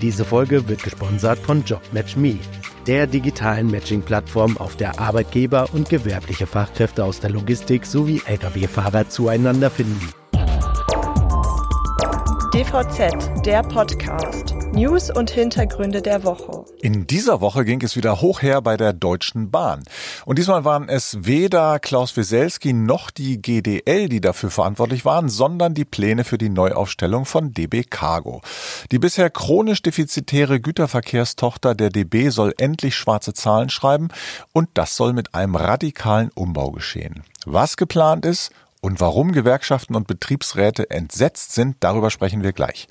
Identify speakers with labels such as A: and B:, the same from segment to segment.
A: Diese Folge wird gesponsert von JobMatchMe, der digitalen Matching-Plattform, auf der Arbeitgeber und gewerbliche Fachkräfte aus der Logistik sowie Lkw-Fahrer zueinander finden.
B: DVZ, der Podcast. News und Hintergründe der Woche.
C: In dieser Woche ging es wieder hoch her bei der Deutschen Bahn. Und diesmal waren es weder Klaus Wieselski noch die GDL, die dafür verantwortlich waren, sondern die Pläne für die Neuaufstellung von DB Cargo. Die bisher chronisch defizitäre Güterverkehrstochter der DB soll endlich schwarze Zahlen schreiben und das soll mit einem radikalen Umbau geschehen. Was geplant ist und warum Gewerkschaften und Betriebsräte entsetzt sind, darüber sprechen wir gleich.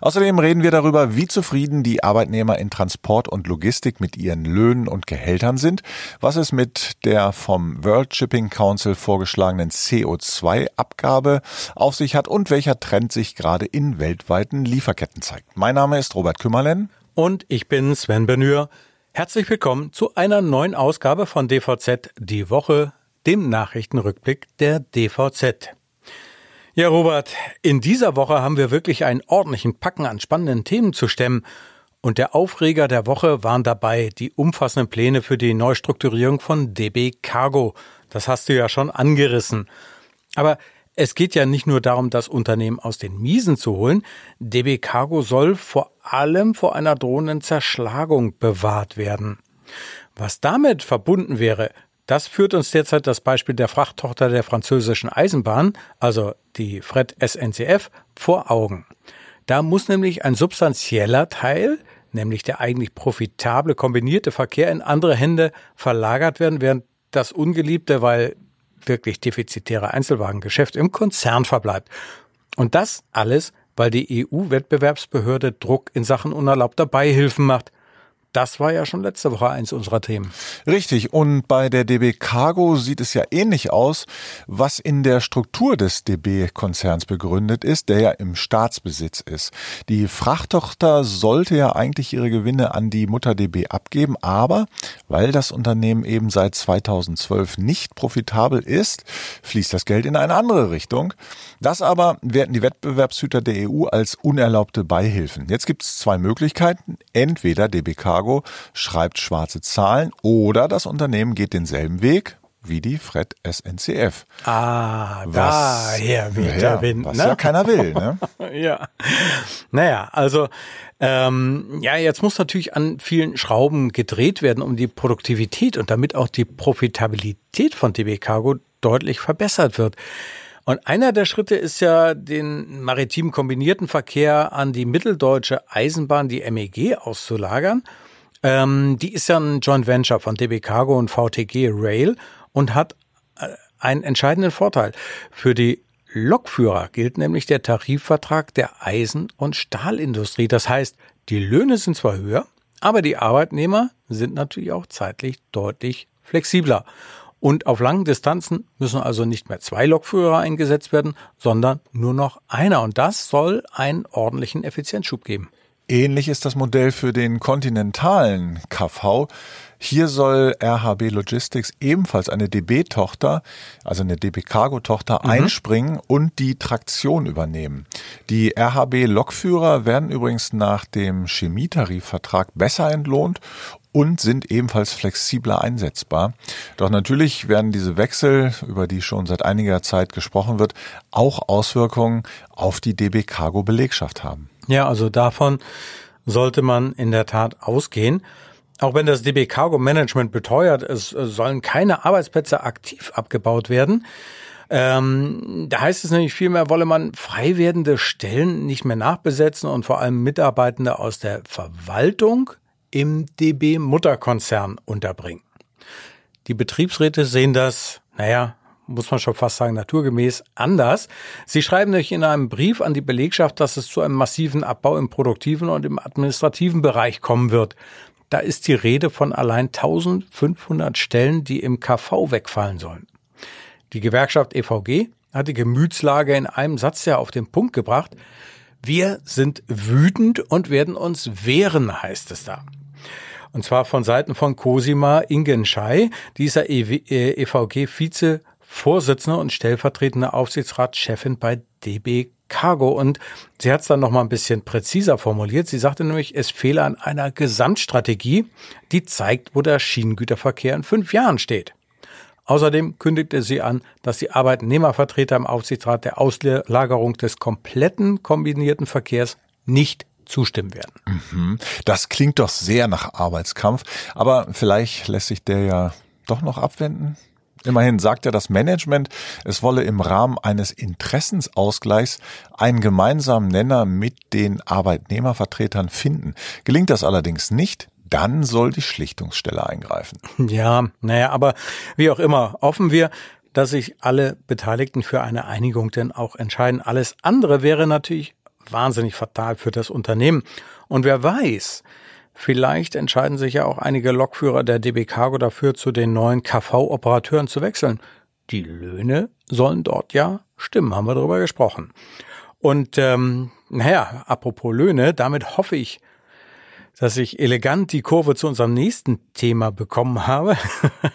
C: Außerdem reden wir darüber, wie zufrieden die Arbeitnehmer in Transport und Logistik mit ihren Löhnen und Gehältern sind, was es mit der vom World Shipping Council vorgeschlagenen CO2-Abgabe auf sich hat und welcher Trend sich gerade in weltweiten Lieferketten zeigt. Mein Name ist Robert Kümmerlen.
D: Und ich bin Sven Benür. Herzlich willkommen zu einer neuen Ausgabe von DVZ Die Woche dem Nachrichtenrückblick der DVZ. Ja, Robert, in dieser Woche haben wir wirklich einen ordentlichen Packen an spannenden Themen zu stemmen. Und der Aufreger der Woche waren dabei die umfassenden Pläne für die Neustrukturierung von DB Cargo. Das hast du ja schon angerissen. Aber es geht ja nicht nur darum, das Unternehmen aus den Miesen zu holen. DB Cargo soll vor allem vor einer drohenden Zerschlagung bewahrt werden. Was damit verbunden wäre, das führt uns derzeit das Beispiel der Frachttochter der französischen Eisenbahn, also die Fred SNCF, vor Augen. Da muss nämlich ein substanzieller Teil, nämlich der eigentlich profitable kombinierte Verkehr in andere Hände verlagert werden, während das ungeliebte, weil wirklich defizitäre Einzelwagengeschäft im Konzern verbleibt. Und das alles, weil die EU-Wettbewerbsbehörde Druck in Sachen unerlaubter Beihilfen macht. Das war ja schon letzte Woche eins unserer Themen.
C: Richtig. Und bei der DB Cargo sieht es ja ähnlich aus, was in der Struktur des DB-Konzerns begründet ist, der ja im Staatsbesitz ist. Die Frachttochter sollte ja eigentlich ihre Gewinne an die Mutter DB abgeben, aber weil das Unternehmen eben seit 2012 nicht profitabel ist, fließt das Geld in eine andere Richtung. Das aber werden die Wettbewerbshüter der EU als unerlaubte Beihilfen. Jetzt gibt es zwei Möglichkeiten. Entweder DB Cargo Chicago schreibt schwarze Zahlen oder das Unternehmen geht denselben Weg wie die Fred SNCF.
D: Ah, was, daher weht ja, der Wind.
C: Was ne? ja keiner will. Ne?
D: ja. Naja, also ähm, ja, jetzt muss natürlich an vielen Schrauben gedreht werden, um die Produktivität und damit auch die Profitabilität von DB Cargo deutlich verbessert wird. Und einer der Schritte ist ja, den maritimen kombinierten Verkehr an die mitteldeutsche Eisenbahn, die MEG, auszulagern. Ähm, die ist ja ein Joint Venture von DB Cargo und VTG Rail und hat äh, einen entscheidenden Vorteil. Für die Lokführer gilt nämlich der Tarifvertrag der Eisen- und Stahlindustrie. Das heißt, die Löhne sind zwar höher, aber die Arbeitnehmer sind natürlich auch zeitlich deutlich flexibler. Und auf langen Distanzen müssen also nicht mehr zwei Lokführer eingesetzt werden, sondern nur noch einer. Und das soll einen ordentlichen Effizienzschub geben.
C: Ähnlich ist das Modell für den kontinentalen KV. Hier soll RHB Logistics ebenfalls eine DB-Tochter, also eine DB Cargo-Tochter, mhm. einspringen und die Traktion übernehmen. Die RHB Lokführer werden übrigens nach dem Chemietarifvertrag besser entlohnt und sind ebenfalls flexibler einsetzbar. Doch natürlich werden diese Wechsel, über die schon seit einiger Zeit gesprochen wird, auch Auswirkungen auf die DB Cargo Belegschaft haben.
D: Ja, also davon sollte man in der Tat ausgehen. Auch wenn das DB Cargo Management beteuert, es sollen keine Arbeitsplätze aktiv abgebaut werden. Ähm, da heißt es nämlich vielmehr, wolle man frei werdende Stellen nicht mehr nachbesetzen und vor allem Mitarbeitende aus der Verwaltung im DB Mutterkonzern unterbringen. Die Betriebsräte sehen das, naja, muss man schon fast sagen, naturgemäß anders. Sie schreiben nämlich in einem Brief an die Belegschaft, dass es zu einem massiven Abbau im produktiven und im administrativen Bereich kommen wird. Da ist die Rede von allein 1500 Stellen, die im KV wegfallen sollen. Die Gewerkschaft EVG hat die Gemütslage in einem Satz ja auf den Punkt gebracht. Wir sind wütend und werden uns wehren, heißt es da. Und zwar von Seiten von Cosima Ingenschei, dieser EVG-Vize Vorsitzende und stellvertretende Aufsichtsratschefin bei DB Cargo. Und sie hat es dann noch mal ein bisschen präziser formuliert. Sie sagte nämlich, es fehle an einer Gesamtstrategie, die zeigt, wo der Schienengüterverkehr in fünf Jahren steht. Außerdem kündigte sie an, dass die Arbeitnehmervertreter im Aufsichtsrat der Auslagerung des kompletten kombinierten Verkehrs nicht zustimmen werden.
C: Mhm. Das klingt doch sehr nach Arbeitskampf, aber vielleicht lässt sich der ja doch noch abwenden. Immerhin sagt ja das Management, es wolle im Rahmen eines Interessensausgleichs einen gemeinsamen Nenner mit den Arbeitnehmervertretern finden. Gelingt das allerdings nicht, dann soll die Schlichtungsstelle eingreifen.
D: Ja, naja, aber wie auch immer, hoffen wir, dass sich alle Beteiligten für eine Einigung denn auch entscheiden. Alles andere wäre natürlich wahnsinnig fatal für das Unternehmen. Und wer weiß, vielleicht entscheiden sich ja auch einige Lokführer der DB Cargo dafür, zu den neuen KV-Operateuren zu wechseln. Die Löhne sollen dort ja stimmen, haben wir darüber gesprochen. Und ähm, naja, apropos Löhne, damit hoffe ich, dass ich elegant die Kurve zu unserem nächsten Thema bekommen habe.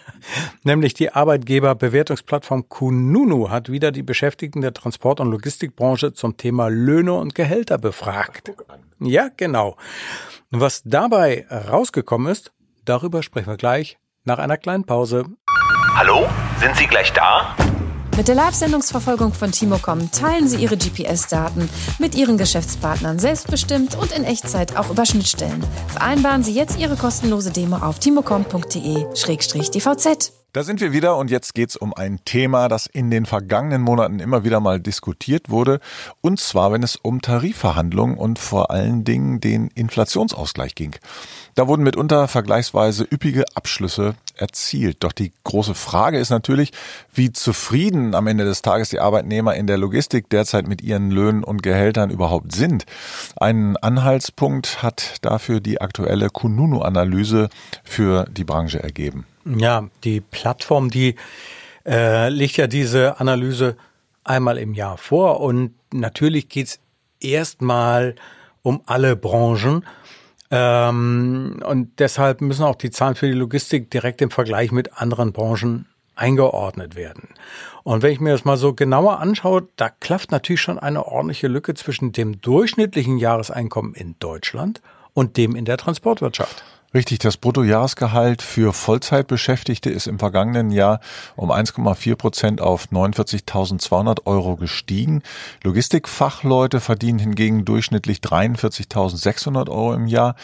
D: Nämlich die Arbeitgeberbewertungsplattform Kununu hat wieder die Beschäftigten der Transport- und Logistikbranche zum Thema Löhne und Gehälter befragt. Ja, genau. Was dabei rausgekommen ist, darüber sprechen wir gleich nach einer kleinen Pause.
E: Hallo, sind Sie gleich da?
F: Mit der Live-Sendungsverfolgung von Timocom teilen Sie Ihre GPS-Daten mit Ihren Geschäftspartnern selbstbestimmt und in Echtzeit auch über Schnittstellen. Vereinbaren Sie jetzt Ihre kostenlose Demo auf timocom.de-dvz.
C: Da sind wir wieder und jetzt geht's um ein Thema, das in den vergangenen Monaten immer wieder mal diskutiert wurde. Und zwar, wenn es um Tarifverhandlungen und vor allen Dingen den Inflationsausgleich ging. Da wurden mitunter vergleichsweise üppige Abschlüsse erzielt. Doch die große Frage ist natürlich, wie zufrieden am Ende des Tages die Arbeitnehmer in der Logistik derzeit mit ihren Löhnen und Gehältern überhaupt sind. Einen Anhaltspunkt hat dafür die aktuelle Kununu-Analyse für die Branche ergeben.
D: Ja, die Plattform, die äh, legt ja diese Analyse einmal im Jahr vor und natürlich geht's erstmal um alle Branchen. Ähm, und deshalb müssen auch die Zahlen für die Logistik direkt im Vergleich mit anderen Branchen eingeordnet werden. Und wenn ich mir das mal so genauer anschaue, da klafft natürlich schon eine ordentliche Lücke zwischen dem durchschnittlichen Jahreseinkommen in Deutschland und dem in der Transportwirtschaft.
C: Richtig, das Bruttojahresgehalt für Vollzeitbeschäftigte ist im vergangenen Jahr um 1,4 Prozent auf 49.200 Euro gestiegen. Logistikfachleute verdienen hingegen durchschnittlich 43.600 Euro im Jahr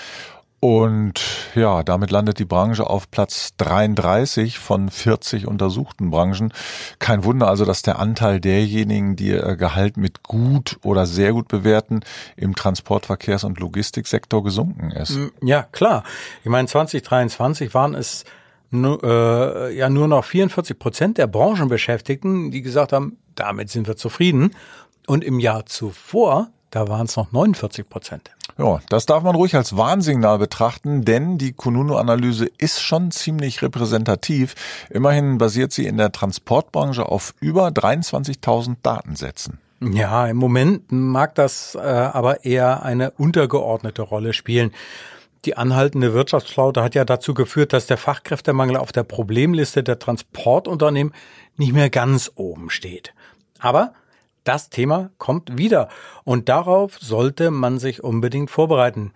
C: und ja, damit landet die Branche auf Platz 33 von 40 untersuchten Branchen. Kein Wunder also, dass der Anteil derjenigen, die ihr Gehalt mit gut oder sehr gut bewerten, im Transportverkehrs- und Logistiksektor gesunken ist. Mm,
D: ja, klar. Ich meine, 2023 waren es nur, äh, ja nur noch 44 Prozent der Branchenbeschäftigten, die gesagt haben, damit sind wir zufrieden. Und im Jahr zuvor, da waren es noch 49 Prozent.
C: Ja, das darf man ruhig als Warnsignal betrachten, denn die Kununu-Analyse ist schon ziemlich repräsentativ. Immerhin basiert sie in der Transportbranche auf über 23.000 Datensätzen.
D: Ja, im Moment mag das äh, aber eher eine untergeordnete Rolle spielen. Die anhaltende Wirtschaftsflaute hat ja dazu geführt, dass der Fachkräftemangel auf der Problemliste der Transportunternehmen nicht mehr ganz oben steht. Aber das Thema kommt wieder und darauf sollte man sich unbedingt vorbereiten.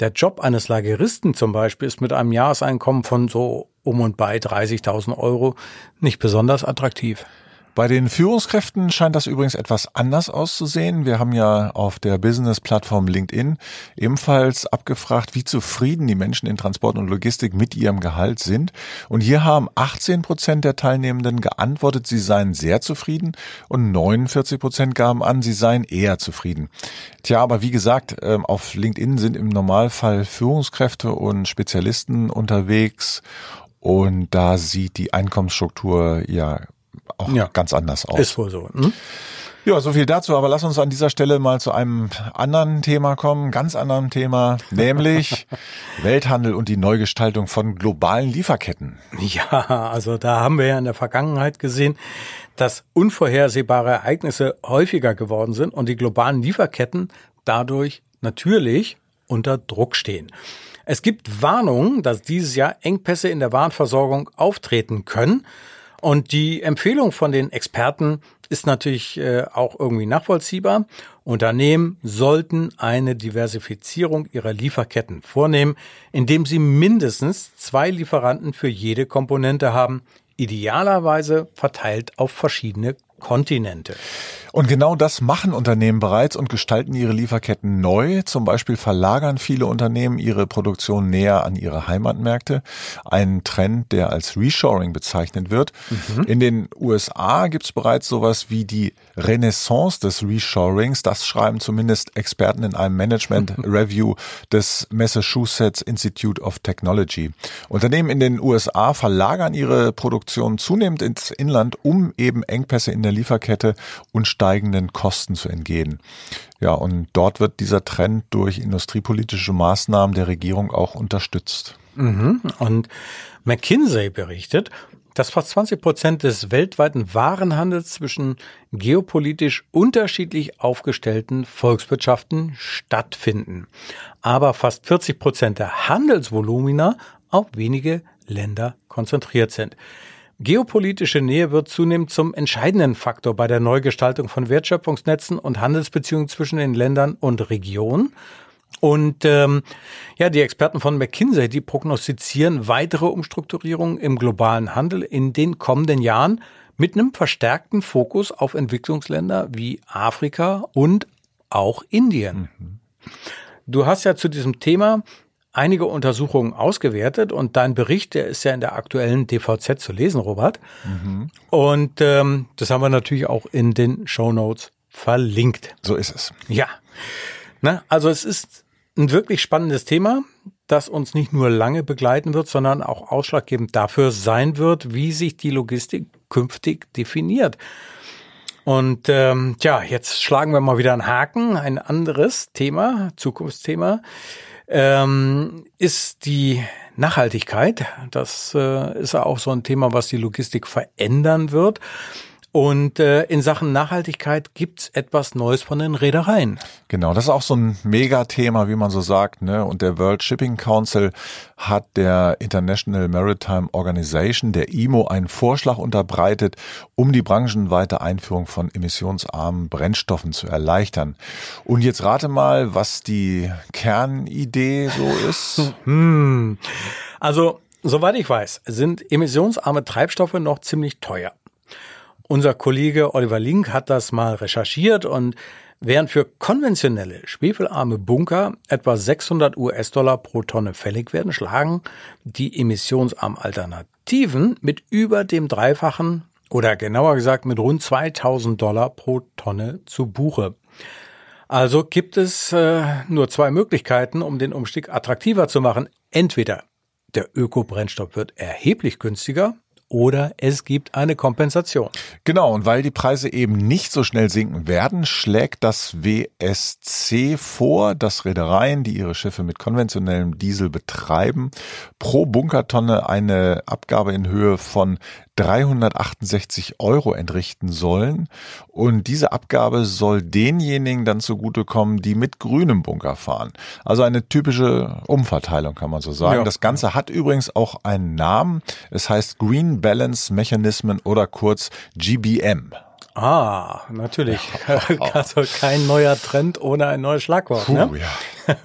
D: Der Job eines Lageristen zum Beispiel ist mit einem Jahreseinkommen von so um und bei 30.000 Euro nicht besonders attraktiv.
C: Bei den Führungskräften scheint das übrigens etwas anders auszusehen. Wir haben ja auf der Business-Plattform LinkedIn ebenfalls abgefragt, wie zufrieden die Menschen in Transport und Logistik mit ihrem Gehalt sind. Und hier haben 18 Prozent der Teilnehmenden geantwortet, sie seien sehr zufrieden und 49 Prozent gaben an, sie seien eher zufrieden. Tja, aber wie gesagt, ähm, auf LinkedIn sind im Normalfall Führungskräfte und Spezialisten unterwegs und da sieht die Einkommensstruktur ja auch ja. ganz anders aus.
D: Ist wohl so. Hm?
C: Ja, so viel dazu. Aber lass uns an dieser Stelle mal zu einem anderen Thema kommen, ganz anderen Thema, nämlich Welthandel und die Neugestaltung von globalen Lieferketten.
D: Ja, also da haben wir ja in der Vergangenheit gesehen, dass unvorhersehbare Ereignisse häufiger geworden sind und die globalen Lieferketten dadurch natürlich unter Druck stehen. Es gibt Warnungen, dass dieses Jahr Engpässe in der Warenversorgung auftreten können. Und die Empfehlung von den Experten ist natürlich äh, auch irgendwie nachvollziehbar. Unternehmen sollten eine Diversifizierung ihrer Lieferketten vornehmen, indem sie mindestens zwei Lieferanten für jede Komponente haben, idealerweise verteilt auf verschiedene Kontinente.
C: Und genau das machen Unternehmen bereits und gestalten ihre Lieferketten neu. Zum Beispiel verlagern viele Unternehmen ihre Produktion näher an ihre Heimatmärkte. Ein Trend, der als Reshoring bezeichnet wird. Mhm. In den USA gibt es bereits sowas wie die Renaissance des Reshorings. Das schreiben zumindest Experten in einem Management Review des Massachusetts Institute of Technology. Unternehmen in den USA verlagern ihre Produktion zunehmend ins Inland, um eben Engpässe in der Lieferkette und steigenden Kosten zu entgehen. Ja, und dort wird dieser Trend durch industriepolitische Maßnahmen der Regierung auch unterstützt.
D: Mhm. Und McKinsey berichtet, dass fast 20 Prozent des weltweiten Warenhandels zwischen geopolitisch unterschiedlich aufgestellten Volkswirtschaften stattfinden. Aber fast 40 Prozent der Handelsvolumina auf wenige Länder konzentriert sind. Geopolitische Nähe wird zunehmend zum entscheidenden Faktor bei der Neugestaltung von Wertschöpfungsnetzen und Handelsbeziehungen zwischen den Ländern und Regionen. Und ähm, ja, die Experten von McKinsey, die prognostizieren weitere Umstrukturierungen im globalen Handel in den kommenden Jahren mit einem verstärkten Fokus auf Entwicklungsländer wie Afrika und auch Indien. Mhm. Du hast ja zu diesem Thema einige Untersuchungen ausgewertet und dein Bericht, der ist ja in der aktuellen DVZ zu lesen, Robert. Mhm. Und ähm, das haben wir natürlich auch in den Show Notes verlinkt.
C: So ist es.
D: Ja. Na, also es ist ein wirklich spannendes Thema, das uns nicht nur lange begleiten wird, sondern auch ausschlaggebend dafür sein wird, wie sich die Logistik künftig definiert. Und ähm, ja, jetzt schlagen wir mal wieder einen Haken, ein anderes Thema, Zukunftsthema ähm, ist die Nachhaltigkeit. Das äh, ist auch so ein Thema, was die Logistik verändern wird. Und äh, in Sachen Nachhaltigkeit gibt's etwas Neues von den Reedereien.
C: Genau, das ist auch so ein Megathema, wie man so sagt. Ne? Und der World Shipping Council hat der International Maritime Organization, der IMO, einen Vorschlag unterbreitet, um die branchenweite Einführung von emissionsarmen Brennstoffen zu erleichtern. Und jetzt rate mal, was die Kernidee so ist.
D: hm. Also, soweit ich weiß, sind emissionsarme Treibstoffe noch ziemlich teuer. Unser Kollege Oliver Link hat das mal recherchiert und während für konventionelle schwefelarme Bunker etwa 600 US-Dollar pro Tonne fällig werden, schlagen die emissionsarmen Alternativen mit über dem Dreifachen oder genauer gesagt mit rund 2000 Dollar pro Tonne zu Buche. Also gibt es äh, nur zwei Möglichkeiten, um den Umstieg attraktiver zu machen. Entweder der Ökobrennstoff wird erheblich günstiger oder es gibt eine Kompensation.
C: Genau, und weil die Preise eben nicht so schnell sinken werden, schlägt das WSC vor, dass Reedereien, die ihre Schiffe mit konventionellem Diesel betreiben, pro Bunkertonne eine Abgabe in Höhe von 368 Euro entrichten sollen. Und diese Abgabe soll denjenigen dann zugutekommen, die mit grünem Bunker fahren. Also eine typische Umverteilung, kann man so sagen. Ja. Das Ganze hat übrigens auch einen Namen. Es heißt Green Balance Mechanism oder kurz GBM.
D: Ah, natürlich. also kein neuer Trend ohne ein neues Schlagwort. Puh, ne? ja.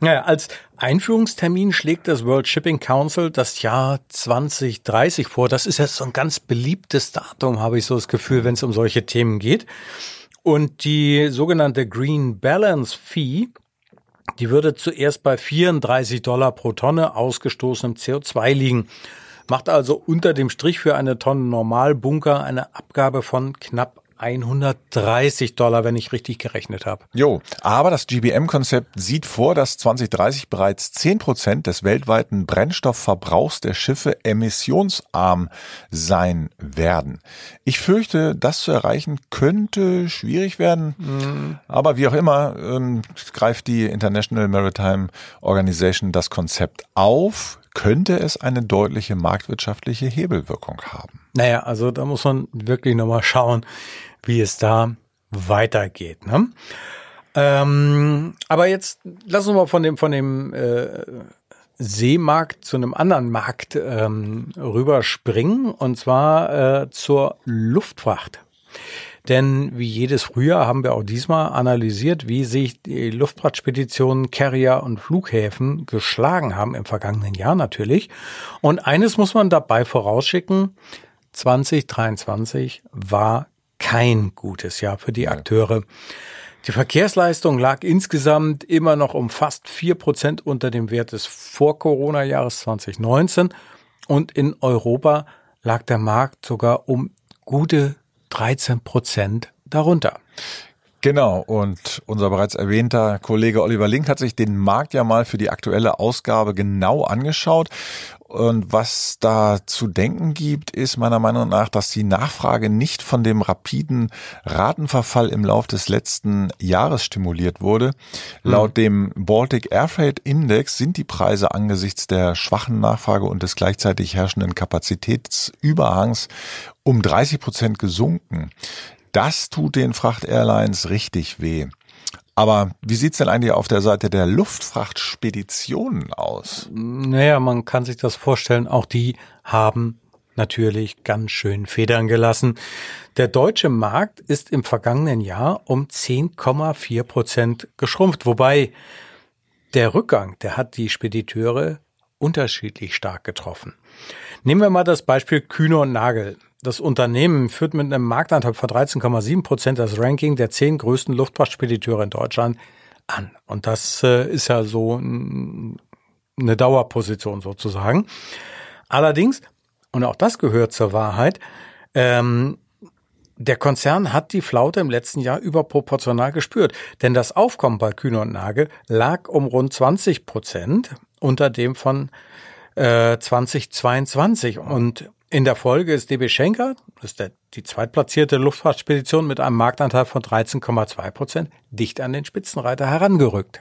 D: naja, als Einführungstermin schlägt das World Shipping Council das Jahr 2030 vor. Das ist jetzt so ein ganz beliebtes Datum, habe ich so das Gefühl, wenn es um solche Themen geht. Und die sogenannte Green Balance Fee, die würde zuerst bei 34 Dollar pro Tonne ausgestoßenem CO2 liegen. Macht also unter dem Strich für eine Tonne Normalbunker eine Abgabe von knapp 130 Dollar, wenn ich richtig gerechnet habe.
C: Jo, aber das GBM-Konzept sieht vor, dass 2030 bereits 10 Prozent des weltweiten Brennstoffverbrauchs der Schiffe emissionsarm sein werden. Ich fürchte, das zu erreichen könnte schwierig werden. Mhm. Aber wie auch immer, ähm, greift die International Maritime Organization das Konzept auf, könnte es eine deutliche marktwirtschaftliche Hebelwirkung haben.
D: Naja, also da muss man wirklich nochmal schauen, wie es da weitergeht. Ne? Ähm, aber jetzt lass uns mal von dem, von dem äh, Seemarkt zu einem anderen Markt ähm, rüberspringen, und zwar äh, zur Luftfracht. Denn wie jedes Frühjahr haben wir auch diesmal analysiert, wie sich die Luftfahrtspeditionen, Carrier und Flughäfen geschlagen haben im vergangenen Jahr natürlich. Und eines muss man dabei vorausschicken, 2023 war kein gutes Jahr für die Akteure. Die Verkehrsleistung lag insgesamt immer noch um fast vier Prozent unter dem Wert des Vor-Corona-Jahres 2019 und in Europa lag der Markt sogar um gute 13 Prozent darunter.
C: Genau, und unser bereits erwähnter Kollege Oliver Link hat sich den Markt ja mal für die aktuelle Ausgabe genau angeschaut. Und was da zu denken gibt, ist meiner Meinung nach, dass die Nachfrage nicht von dem rapiden Ratenverfall im Lauf des letzten Jahres stimuliert wurde. Mhm. Laut dem Baltic Airfreight Index sind die Preise angesichts der schwachen Nachfrage und des gleichzeitig herrschenden Kapazitätsüberhangs um 30 Prozent gesunken. Das tut den Fracht-Airlines richtig weh. Aber wie sieht's denn eigentlich auf der Seite der Luftfrachtspeditionen aus?
D: Naja, man kann sich das vorstellen, auch die haben natürlich ganz schön Federn gelassen. Der deutsche Markt ist im vergangenen Jahr um 10,4 Prozent geschrumpft, wobei der Rückgang, der hat die Spediteure unterschiedlich stark getroffen. Nehmen wir mal das Beispiel Kühne und Nagel. Das Unternehmen führt mit einem Marktanteil von 13,7 Prozent das Ranking der zehn größten Luftfahrtspediteure in Deutschland an. Und das äh, ist ja so eine Dauerposition sozusagen. Allerdings, und auch das gehört zur Wahrheit, ähm, der Konzern hat die Flaute im letzten Jahr überproportional gespürt, denn das Aufkommen bei Kühne und Nagel lag um rund 20 Prozent unter dem von äh, 2022 und in der Folge ist DB Schenker, das ist der, die zweitplatzierte Luftfahrtspedition mit einem Marktanteil von 13,2 Prozent, dicht an den Spitzenreiter herangerückt.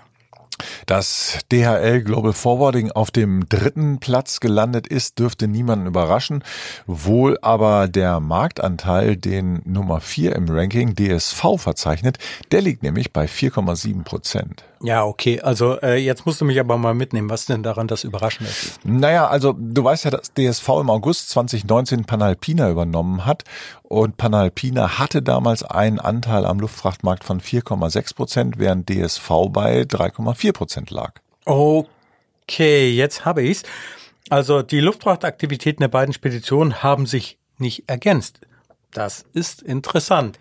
C: Dass DHL Global Forwarding auf dem dritten Platz gelandet ist, dürfte niemanden überraschen. Wohl aber der Marktanteil, den Nummer vier im Ranking DSV verzeichnet, der liegt nämlich bei 4,7 Prozent.
D: Ja, okay. Also äh, jetzt musst du mich aber mal mitnehmen. Was denn daran das Überraschende ist?
C: Naja, also du weißt ja, dass DSV im August 2019 Panalpina übernommen hat und Panalpina hatte damals einen Anteil am Luftfrachtmarkt von 4,6 Prozent, während DSV bei 3,4 Prozent lag.
D: Okay, jetzt habe ich's. Also die Luftfrachtaktivitäten der beiden Speditionen haben sich nicht ergänzt. Das ist interessant.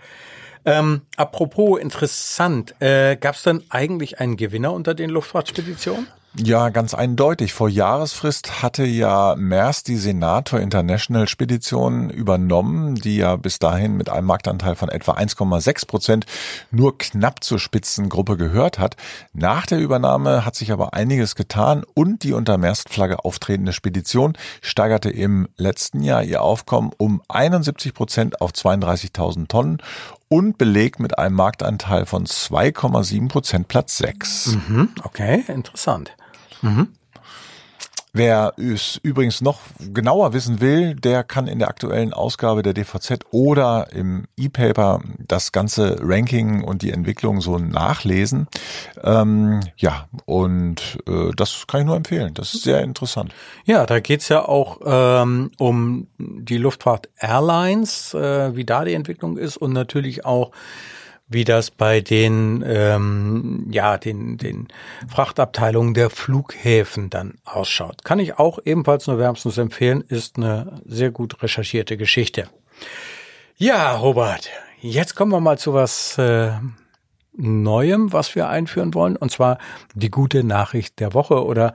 D: Ähm, apropos interessant, äh, gab es denn eigentlich einen Gewinner unter den Luftfahrtspeditionen?
C: Ja, ganz eindeutig. Vor Jahresfrist hatte ja Maersk die Senator International Spedition übernommen, die ja bis dahin mit einem Marktanteil von etwa 1,6 Prozent nur knapp zur Spitzengruppe gehört hat. Nach der Übernahme hat sich aber einiges getan und die unter Maersk-Flagge auftretende Spedition steigerte im letzten Jahr ihr Aufkommen um 71 Prozent auf 32.000 Tonnen und belegt mit einem Marktanteil von 2,7 Prozent Platz 6.
D: Mhm, okay, interessant. Mhm.
C: Wer es übrigens noch genauer wissen will, der kann in der aktuellen Ausgabe der DVZ oder im E-Paper das ganze Ranking und die Entwicklung so nachlesen. Ähm, ja, und äh, das kann ich nur empfehlen. Das ist sehr interessant.
D: Ja, da geht's ja auch ähm, um die Luftfahrt Airlines, äh, wie da die Entwicklung ist und natürlich auch wie das bei den ähm, ja den den Frachtabteilungen der Flughäfen dann ausschaut. Kann ich auch ebenfalls nur wärmstens empfehlen, ist eine sehr gut recherchierte Geschichte. Ja, Robert, jetzt kommen wir mal zu was äh, Neuem, was wir einführen wollen, und zwar die gute Nachricht der Woche oder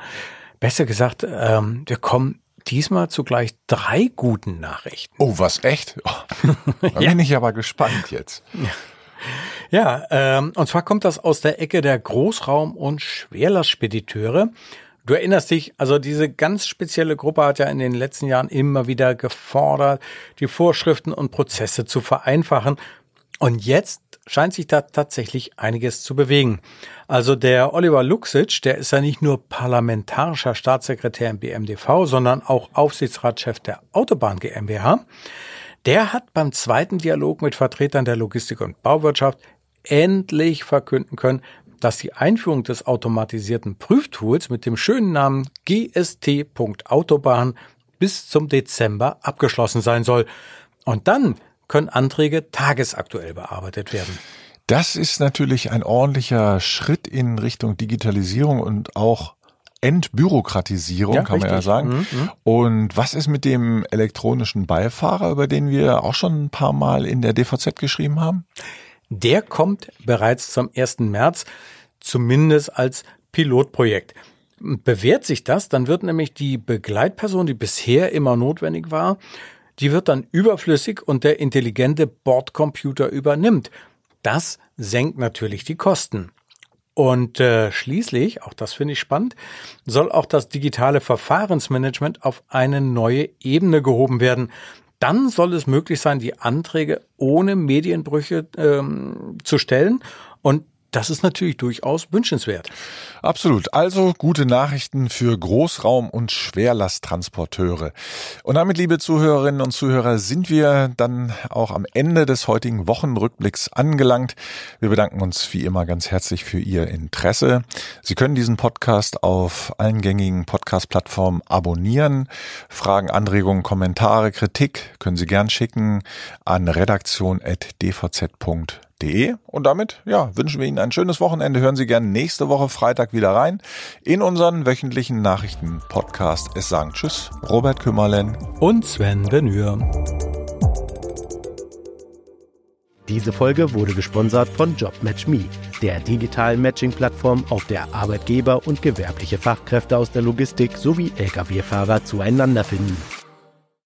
D: besser gesagt, ähm, wir kommen diesmal zu gleich drei guten Nachrichten.
C: Oh, was echt? Oh, da ja. bin ich aber gespannt jetzt.
D: Ja. Ja, ähm, und zwar kommt das aus der Ecke der Großraum- und Schwerlastspediteure. Du erinnerst dich, also diese ganz spezielle Gruppe hat ja in den letzten Jahren immer wieder gefordert, die Vorschriften und Prozesse zu vereinfachen. Und jetzt scheint sich da tatsächlich einiges zu bewegen. Also der Oliver Luxic, der ist ja nicht nur parlamentarischer Staatssekretär im BMDV, sondern auch Aufsichtsratschef der Autobahn GmbH. Der hat beim zweiten Dialog mit Vertretern der Logistik und Bauwirtschaft endlich verkünden können, dass die Einführung des automatisierten Prüftools mit dem schönen Namen GST.Autobahn bis zum Dezember abgeschlossen sein soll. Und dann können Anträge tagesaktuell bearbeitet werden.
C: Das ist natürlich ein ordentlicher Schritt in Richtung Digitalisierung und auch Entbürokratisierung, ja, kann man ja sagen. Mhm, mhm, und was ist mit dem elektronischen Beifahrer, über den wir auch schon ein paar Mal in der DVZ geschrieben haben?
D: Der kommt bereits zum 1. März, zumindest als Pilotprojekt. Bewährt sich das, dann wird nämlich die Begleitperson, die bisher immer notwendig war, die wird dann überflüssig und der intelligente Bordcomputer übernimmt. Das senkt natürlich die Kosten. Und äh, schließlich, auch das finde ich spannend, soll auch das digitale Verfahrensmanagement auf eine neue Ebene gehoben werden. Dann soll es möglich sein, die Anträge ohne Medienbrüche ähm, zu stellen. Und das ist natürlich durchaus wünschenswert.
C: Absolut. Also gute Nachrichten für Großraum- und Schwerlasttransporteure. Und damit, liebe Zuhörerinnen und Zuhörer, sind wir dann auch am Ende des heutigen Wochenrückblicks angelangt. Wir bedanken uns wie immer ganz herzlich für Ihr Interesse. Sie können diesen Podcast auf allen gängigen Podcast-Plattformen abonnieren. Fragen, Anregungen, Kommentare, Kritik können Sie gern schicken an redaktion.dvz.de www.ftf.de. Und damit, ja, wünschen wir Ihnen ein schönes Wochenende. Hören Sie gerne nächste Woche Freitag wieder rein in unseren wöchentlichen Nachrichten-Podcast. Es sagen Tschüss, Robert Kümmerlen
D: und Sven Benür.
A: Diese Folge wurde gesponsert von JobMatchMe, der digitalen Matching-Plattform, auf der Arbeitgeber und gewerbliche Fachkräfte aus der Logistik sowie Lkw-Fahrer zueinander finden.